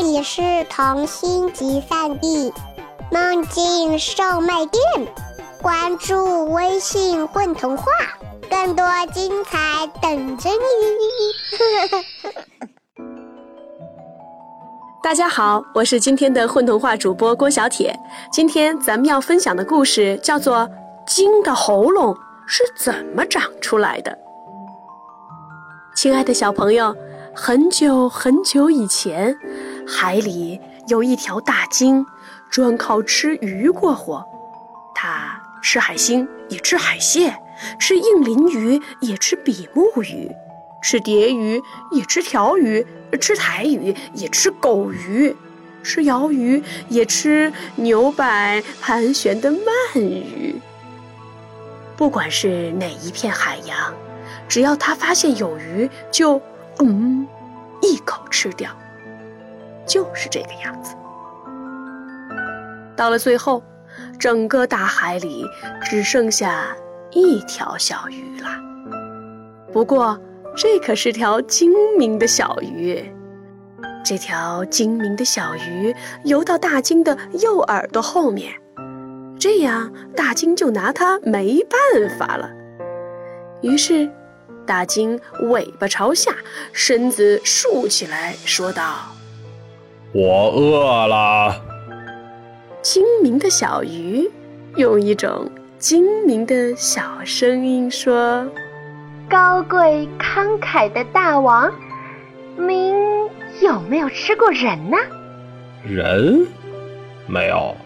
这里是童心集散地，梦境售卖店。关注微信“混童话”，更多精彩等着你。大家好，我是今天的混童话主播郭小铁。今天咱们要分享的故事叫做《鲸的喉咙是怎么长出来的》。亲爱的小朋友，很久很久以前，海里有一条大鲸，专靠吃鱼过活。它吃海星，也吃海蟹；吃硬鳞鱼，也吃比目鱼；吃蝶鱼，也吃条鱼；吃台鱼，也吃狗鱼；吃鳐鱼，也吃牛摆盘旋的鳗鱼。不管是哪一片海洋，只要它发现有鱼，就嗯，一口吃掉。就是这个样子。到了最后。整个大海里只剩下一条小鱼了。不过，这可是条精明的小鱼。这条精明的小鱼游到大鲸的右耳朵后面，这样大鲸就拿它没办法了。于是，大鲸尾巴朝下，身子竖起来，说道：“我饿了。”精明的小鱼用一种精明的小声音说：“高贵慷慨的大王，您有没有吃过人呢？”“人？没有。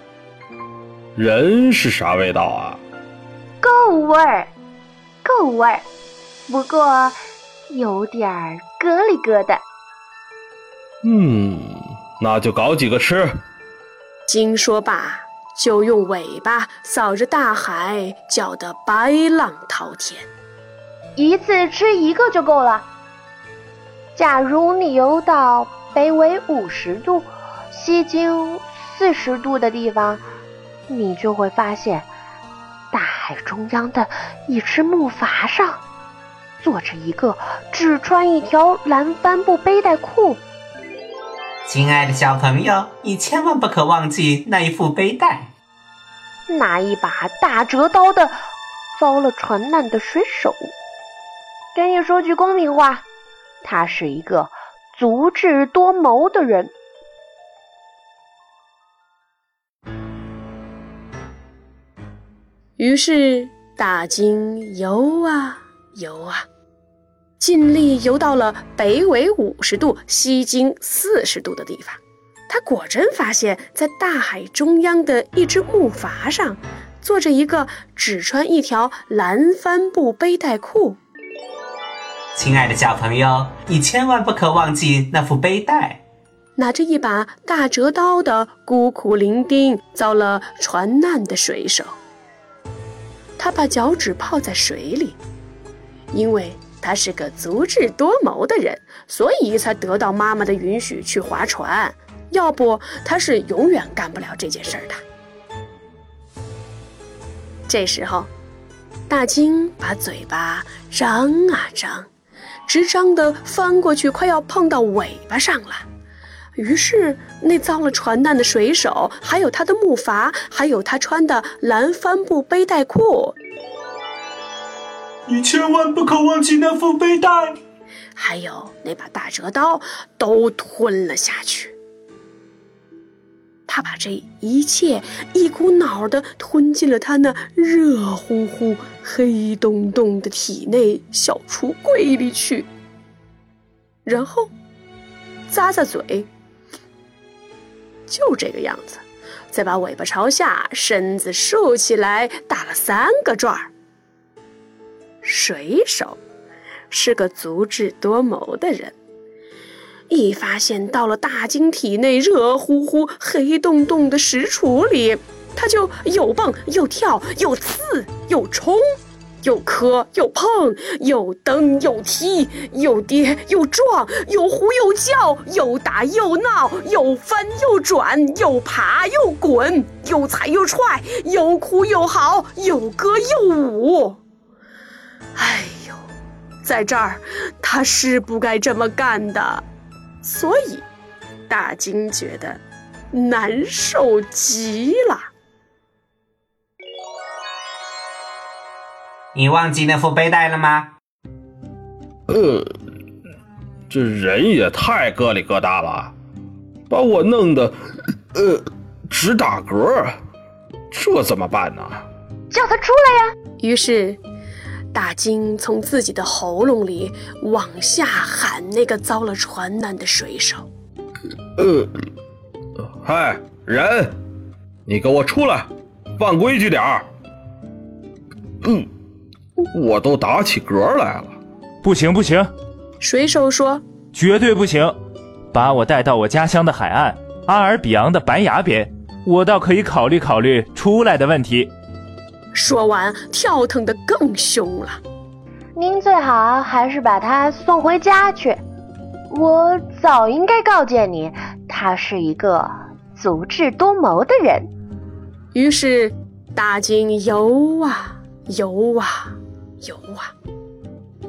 人是啥味道啊？”“够味儿，够味儿，不过有点儿咯里咯的。”“嗯，那就搞几个吃。”鲸说罢，就用尾巴扫着大海，搅得白浪滔天。一次吃一个就够了。假如你游到北纬五十度、西经四十度的地方，你就会发现，大海中央的一只木筏上，坐着一个只穿一条蓝帆布背带裤。亲爱的小朋友，你千万不可忘记那一副背带。那一把大折刀的遭了船难的水手。跟你说句公平话，他是一个足智多谋的人。于是大鲸游啊游啊。尽力游到了北纬五十度、西经四十度的地方，他果真发现，在大海中央的一只木筏上，坐着一个只穿一条蓝帆布背带裤。亲爱的小朋友，你千万不可忘记那副背带。拿着一把大折刀的孤苦伶仃、遭了船难的水手，他把脚趾泡在水里，因为。他是个足智多谋的人，所以才得到妈妈的允许去划船。要不，他是永远干不了这件事儿的。这时候，大鲸把嘴巴张啊张，直张的翻过去，快要碰到尾巴上了。于是，那遭了船难的水手，还有他的木筏，还有他穿的蓝帆布背带裤。你千万不可忘记那副背带，还有那把大折刀，都吞了下去。他把这一切一股脑的吞进了他那热乎乎、黑洞洞的体内小橱柜里去，然后咂咂嘴，就这个样子，再把尾巴朝下，身子竖起来，打了三个转儿。水手是个足智多谋的人，一发现到了大鲸体内热乎乎、黑洞洞的石橱里，他就又蹦又跳，又刺又冲，又磕又碰，又蹬又踢，又跌又撞，又呼又叫，又打又闹，又翻又转，又爬又滚，又踩又踹，又哭又嚎，又歌又舞。哎呦，在这儿他是不该这么干的，所以大金觉得难受极了。你忘记那副背带了吗？呃，这人也太疙里疙瘩了，把我弄得呃直打嗝，这怎么办呢？叫他出来呀！于是，大金从自己的喉咙里往下喊那个遭了船难的水手。呃，嗨，人，你给我出来，放规矩点儿。嗯，我都打起嗝来了。不行不行，水手说绝对不行！把我带到我家乡的海岸阿尔比昂的白崖边，我倒可以考虑考虑出来的问题。说完，跳腾得更凶了。您最好还是把他送回家去。我早应该告诫你，他是一个足智多谋的人。于是，大金游啊游啊游啊，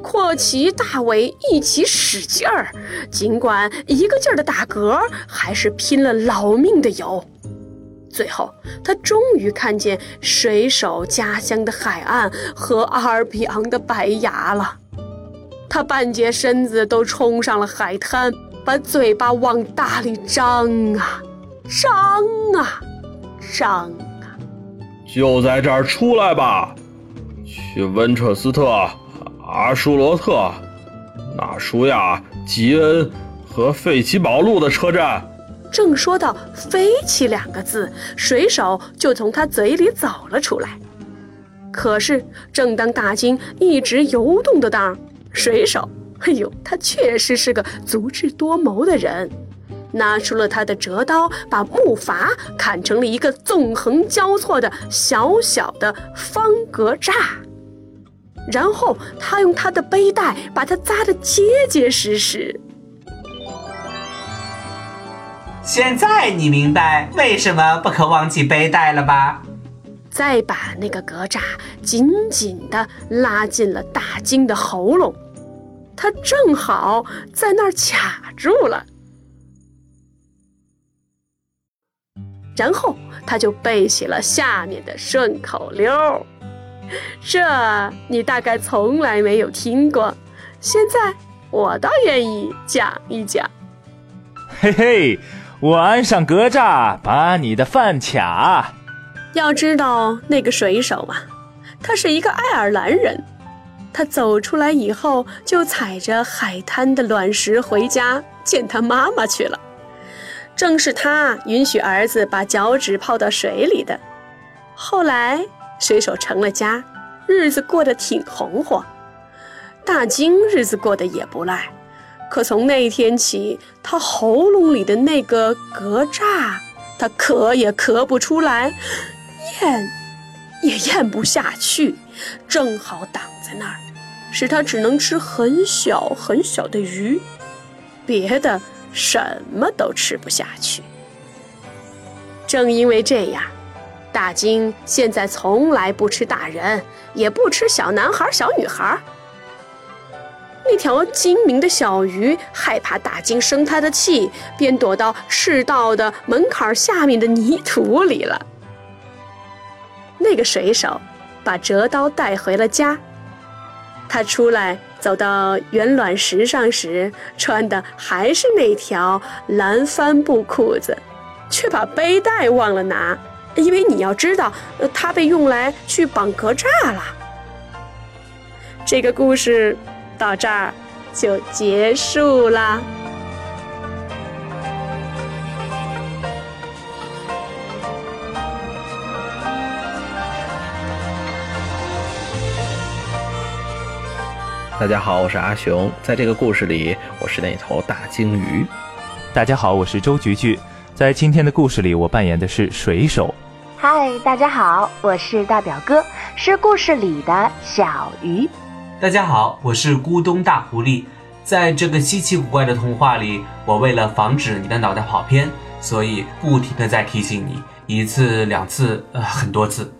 阔鳍大尾一起使劲儿，尽管一个劲儿的打嗝，还是拼了老命的游。最后，他终于看见水手家乡的海岸和阿尔比昂的白崖了。他半截身子都冲上了海滩，把嘴巴往大里张啊，张啊，张啊！就在这儿出来吧，去温彻斯特、阿舒罗特、纳舒亚、吉恩和费奇堡路的车站。正说到“飞起”两个字，水手就从他嘴里走了出来。可是，正当大金一直游动的当，水手，哎呦，他确实是个足智多谋的人，拿出了他的折刀，把木筏砍成了一个纵横交错的小小的方格栅。然后，他用他的背带把它扎得结结实实。现在你明白为什么不可忘记背带了吧？再把那个格栅紧紧地拉进了大金的喉咙，它正好在那儿卡住了。然后他就背起了下面的顺口溜，这你大概从来没有听过，现在我倒愿意讲一讲。嘿嘿。我安上格栅，把你的饭卡。要知道那个水手啊，他是一个爱尔兰人。他走出来以后，就踩着海滩的卵石回家见他妈妈去了。正是他允许儿子把脚趾泡到水里的。后来水手成了家，日子过得挺红火。大金日子过得也不赖。可从那天起，他喉咙里的那个格栅，他咳也咳不出来，咽也咽不下去，正好挡在那儿，使他只能吃很小很小的鱼，别的什么都吃不下去。正因为这样，大金现在从来不吃大人，也不吃小男孩、小女孩。那条精明的小鱼害怕大鲸生它的气，便躲到赤道的门槛下面的泥土里了。那个水手把折刀带回了家。他出来走到圆卵石上时，穿的还是那条蓝帆布裤子，却把背带忘了拿，因为你要知道，它被用来去绑格栅了。这个故事。到这儿就结束啦。大家好，我是阿雄，在这个故事里，我是那头大鲸鱼。大家好，我是周菊菊，在今天的故事里，我扮演的是水手。嗨，大家好，我是大表哥，是故事里的小鱼。大家好，我是咕咚大狐狸。在这个稀奇古怪的童话里，我为了防止你的脑袋跑偏，所以不停的在提醒你，一次两次，呃，很多次。